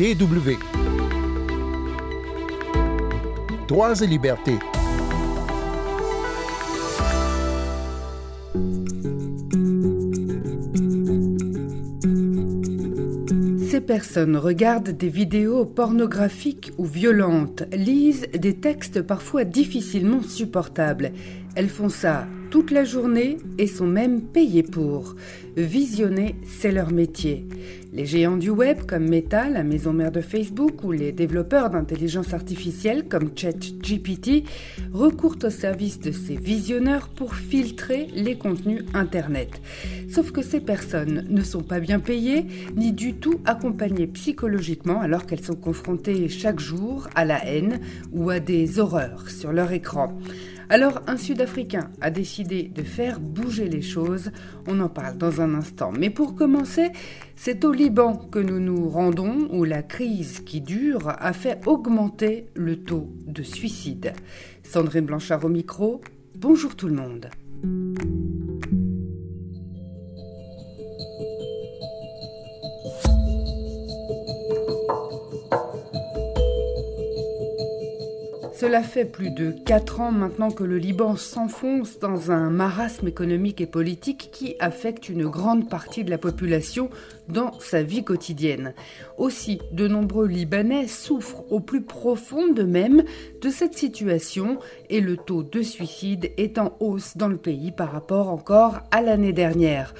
DW. Droits et libertés. Ces personnes regardent des vidéos pornographiques ou violentes, lisent des textes parfois difficilement supportables. Elles font ça toute la journée et sont même payées pour. Visionner, c'est leur métier. Les géants du web comme Meta, la maison mère de Facebook, ou les développeurs d'intelligence artificielle comme ChatGPT recourent au service de ces visionneurs pour filtrer les contenus Internet. Sauf que ces personnes ne sont pas bien payées ni du tout accompagnées psychologiquement alors qu'elles sont confrontées chaque jour à la haine ou à des horreurs sur leur écran. Alors un Sud-Africain a décidé de faire bouger les choses, on en parle dans un instant. Mais pour commencer, c'est au Liban que nous nous rendons où la crise qui dure a fait augmenter le taux de suicide. Sandrine Blanchard au micro, bonjour tout le monde. Cela fait plus de 4 ans maintenant que le Liban s'enfonce dans un marasme économique et politique qui affecte une grande partie de la population dans sa vie quotidienne. Aussi, de nombreux Libanais souffrent au plus profond d'eux-mêmes de cette situation et le taux de suicide est en hausse dans le pays par rapport encore à l'année dernière.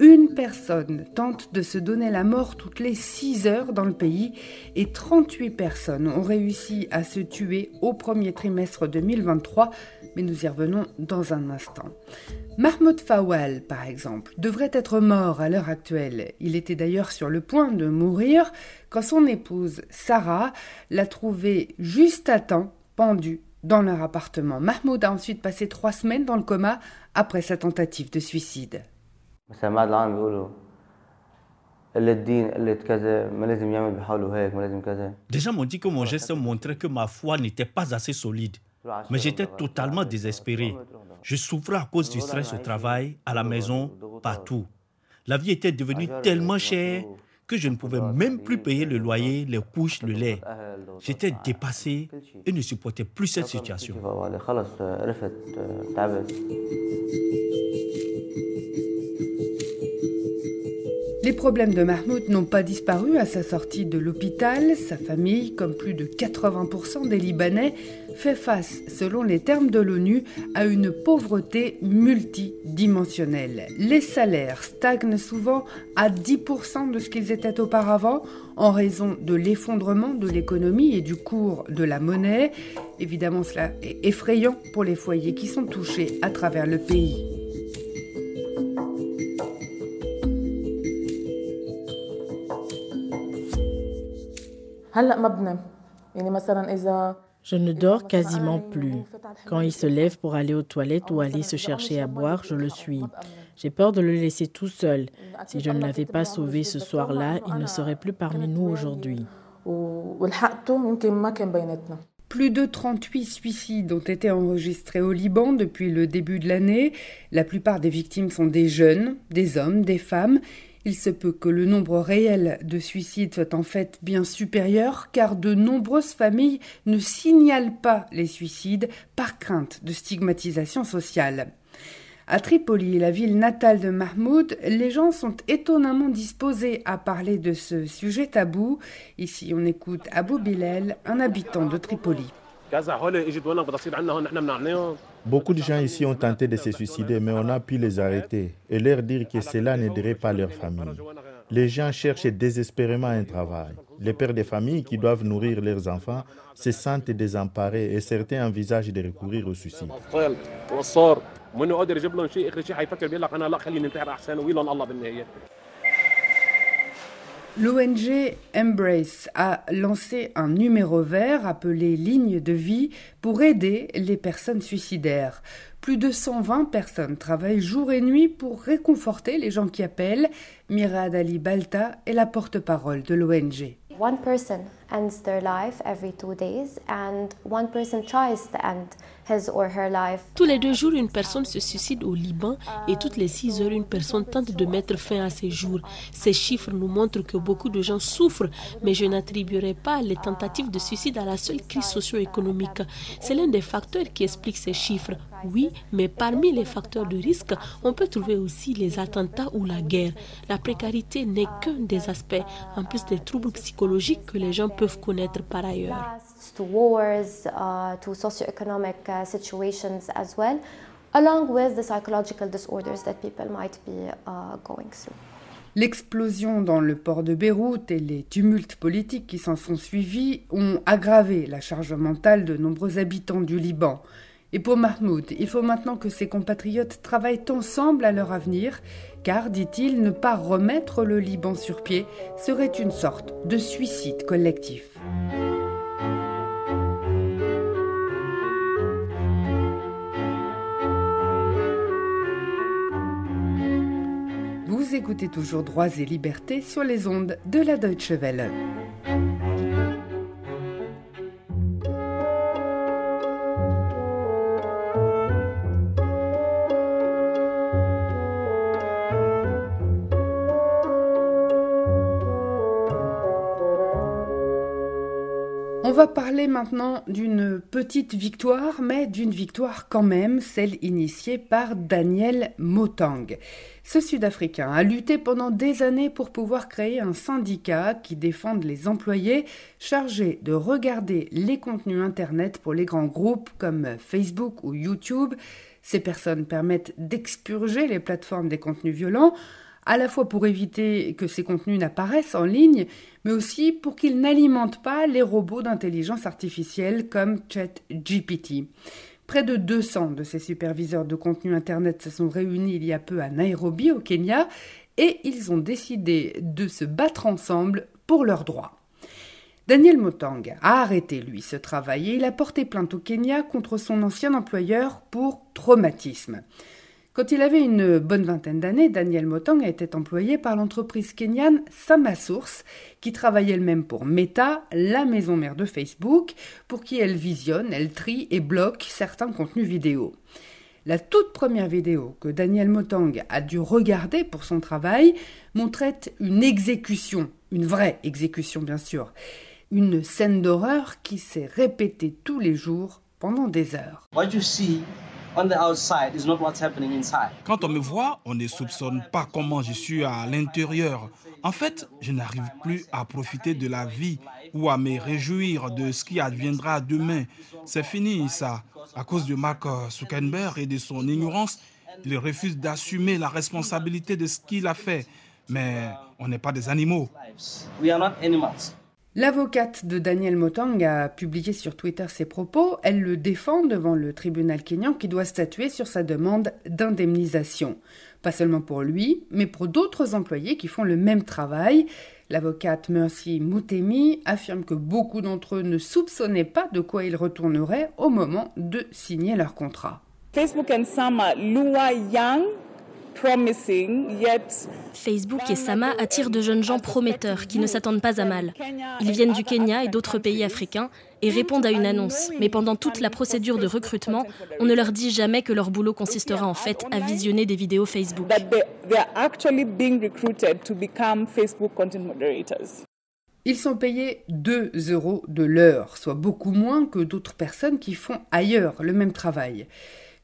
Une personne tente de se donner la mort toutes les 6 heures dans le pays et 38 personnes ont réussi à se tuer au premier trimestre 2023, mais nous y revenons dans un instant. Mahmoud Fawal, par exemple, devrait être mort à l'heure actuelle. Il était d'ailleurs sur le point de mourir quand son épouse Sarah l'a trouvé juste à temps, pendu dans leur appartement. Mahmoud a ensuite passé trois semaines dans le coma après sa tentative de suicide. Déjà m'ont dit que mon geste montrait que ma foi n'était pas assez solide. Mais j'étais totalement désespéré. Je souffrais à cause du stress au travail, à la maison, partout. La vie était devenue tellement chère que je ne pouvais même plus payer le loyer, les couches, le lait. J'étais dépassé et ne supportais plus cette situation. Les problèmes de Mahmoud n'ont pas disparu à sa sortie de l'hôpital. Sa famille, comme plus de 80% des Libanais, fait face, selon les termes de l'ONU, à une pauvreté multidimensionnelle. Les salaires stagnent souvent à 10% de ce qu'ils étaient auparavant en raison de l'effondrement de l'économie et du cours de la monnaie. Évidemment, cela est effrayant pour les foyers qui sont touchés à travers le pays. Je ne dors quasiment plus. Quand il se lève pour aller aux toilettes ou aller se chercher à boire, je le suis. J'ai peur de le laisser tout seul. Si je ne l'avais pas sauvé ce soir-là, il ne serait plus parmi nous aujourd'hui. Plus de 38 suicides ont été enregistrés au Liban depuis le début de l'année. La plupart des victimes sont des jeunes, des hommes, des femmes. Il se peut que le nombre réel de suicides soit en fait bien supérieur car de nombreuses familles ne signalent pas les suicides par crainte de stigmatisation sociale. À Tripoli, la ville natale de Mahmoud, les gens sont étonnamment disposés à parler de ce sujet tabou. Ici, on écoute Abou Bilal, un habitant de Tripoli. Beaucoup de gens ici ont tenté de se suicider, mais on a pu les arrêter et leur dire que cela n'aiderait pas leur famille. Les gens cherchent désespérément un travail. Les pères de famille qui doivent nourrir leurs enfants se sentent désemparés et certains envisagent de recourir au suicide. L'ONG Embrace a lancé un numéro vert appelé Ligne de vie pour aider les personnes suicidaires. Plus de 120 personnes travaillent jour et nuit pour réconforter les gens qui appellent. Mirad Ali Balta est la porte-parole de l'ONG. Tous les deux jours, une personne se suicide au Liban et toutes les six heures, une personne tente de mettre fin à ses jours. Ces chiffres nous montrent que beaucoup de gens souffrent, mais je n'attribuerai pas les tentatives de suicide à la seule crise socio-économique. C'est l'un des facteurs qui explique ces chiffres. Oui, mais parmi les facteurs de risque, on peut trouver aussi les attentats ou la guerre. La précarité n'est qu'un des aspects, en plus des troubles psychologiques que les gens peuvent connaître par ailleurs. L'explosion dans le port de Beyrouth et les tumultes politiques qui s'en sont suivis ont aggravé la charge mentale de nombreux habitants du Liban. Et pour Mahmoud, il faut maintenant que ses compatriotes travaillent ensemble à leur avenir, car, dit-il, ne pas remettre le Liban sur pied serait une sorte de suicide collectif. Vous écoutez toujours Droits et Libertés sur les ondes de la Deutsche Welle. On va parler maintenant d'une petite victoire, mais d'une victoire quand même, celle initiée par Daniel Motang. Ce Sud-Africain a lutté pendant des années pour pouvoir créer un syndicat qui défende les employés chargés de regarder les contenus Internet pour les grands groupes comme Facebook ou YouTube. Ces personnes permettent d'expurger les plateformes des contenus violents à la fois pour éviter que ces contenus n'apparaissent en ligne, mais aussi pour qu'ils n'alimentent pas les robots d'intelligence artificielle comme ChatGPT. Près de 200 de ces superviseurs de contenu Internet se sont réunis il y a peu à Nairobi, au Kenya, et ils ont décidé de se battre ensemble pour leurs droits. Daniel Motang a arrêté, lui, ce travail et il a porté plainte au Kenya contre son ancien employeur pour traumatisme. Quand il avait une bonne vingtaine d'années, Daniel Motang été employé par l'entreprise kenyane Samasource, qui travaille elle-même pour Meta, la maison mère de Facebook, pour qui elle visionne, elle trie et bloque certains contenus vidéo. La toute première vidéo que Daniel Motang a dû regarder pour son travail montrait une exécution, une vraie exécution bien sûr, une scène d'horreur qui s'est répétée tous les jours pendant des heures. Quand on me voit, on ne soupçonne pas comment je suis à l'intérieur. En fait, je n'arrive plus à profiter de la vie ou à me réjouir de ce qui adviendra demain. C'est fini ça. À cause de Mark Zuckerberg et de son ignorance, il refuse d'assumer la responsabilité de ce qu'il a fait. Mais on n'est pas des animaux. L'avocate de Daniel Motang a publié sur Twitter ses propos. Elle le défend devant le tribunal kényan qui doit statuer sur sa demande d'indemnisation. Pas seulement pour lui, mais pour d'autres employés qui font le même travail. L'avocate Mercy Mutemi affirme que beaucoup d'entre eux ne soupçonnaient pas de quoi ils retourneraient au moment de signer leur contrat. Facebook Lua Facebook et Sama attirent de jeunes gens prometteurs qui ne s'attendent pas à mal. Ils viennent du Kenya et d'autres pays africains et répondent à une annonce. Mais pendant toute la procédure de recrutement, on ne leur dit jamais que leur boulot consistera en fait à visionner des vidéos Facebook. Ils sont payés 2 euros de l'heure, soit beaucoup moins que d'autres personnes qui font ailleurs le même travail.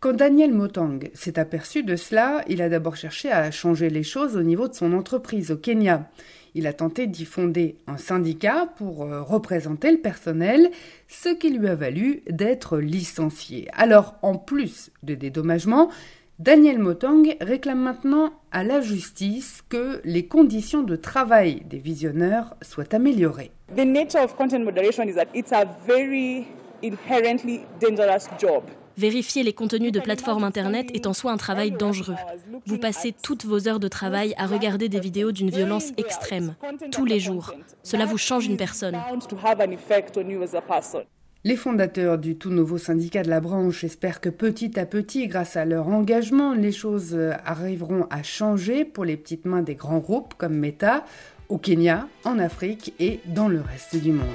Quand Daniel Motang s'est aperçu de cela, il a d'abord cherché à changer les choses au niveau de son entreprise au Kenya. Il a tenté d'y fonder un syndicat pour euh, représenter le personnel, ce qui lui a valu d'être licencié. Alors, en plus de dédommagement, Daniel Motang réclame maintenant à la justice que les conditions de travail des visionneurs soient améliorées. The nature of content moderation is that it's a very inherently dangerous job. Vérifier les contenus de plateformes Internet est en soi un travail dangereux. Vous passez toutes vos heures de travail à regarder des vidéos d'une violence extrême, tous les jours. Cela vous change une personne. Les fondateurs du tout nouveau syndicat de la branche espèrent que petit à petit, grâce à leur engagement, les choses arriveront à changer pour les petites mains des grands groupes comme Meta, au Kenya, en Afrique et dans le reste du monde.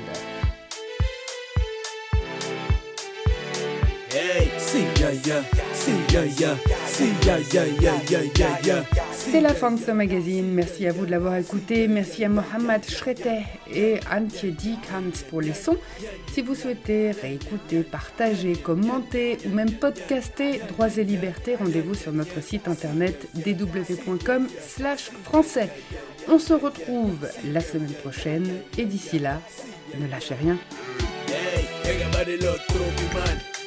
C'est la fin de ce magazine. Merci à vous de l'avoir écouté. Merci à Mohamed Schretter et Antje Dikans pour les sons. Si vous souhaitez réécouter, partager, commenter ou même podcaster Droits et Libertés, rendez-vous sur notre site internet dw.com/slash français. On se retrouve la semaine prochaine et d'ici là, ne lâchez rien.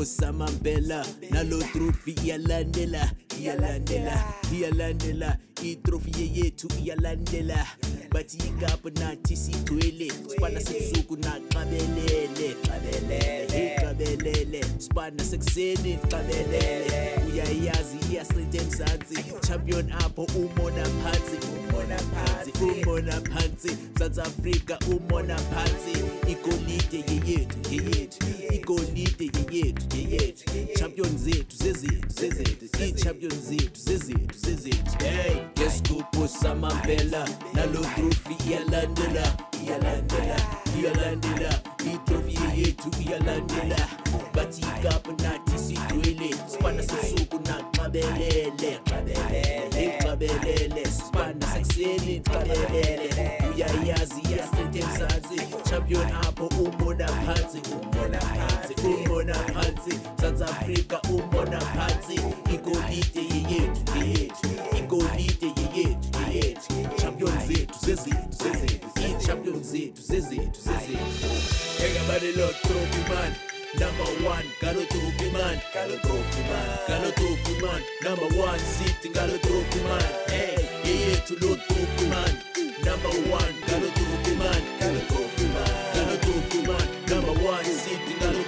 osamambela nalo trofi iyalandela iyalandela iyalandela itrofi yeyethu iyalandela bathi ikapa nathi sigcwele. Sibana sebusuku naqabelele qabelele qabelele sibana sekuseni qabelele uyayazi iyasrinta emzansi. Champion apho umona phansi. Umona phansi. Mzansi afrika umona phansi. Igolide yeyethu yeyethu. Igolide yeyethu yeyethu. Champion zethu zezethu zezethu ii-champion zethu zezethu zezethu hey. Ngesigubhu samambela nalo trophy iyalandela iyalandela iyalandela itrophy yethu iyalandela bathi ikapa nathi sigcwele sibana sesuku naqabelele qabelele sibana sekuseni qabelele uyayazi iyasente emzansi champion apho umona phansi umona phansi umona phansi mzansi afrika umona phansi Everybody lot, trophy man, number one. Galo trophy man, galo trophy man, galo trophy man. Number one sitting galo trophy man. Hey, yeah, yeah to look trophy man, number one. Galo trophy man, galo trophy man, galo trophy man. Number one sitting galo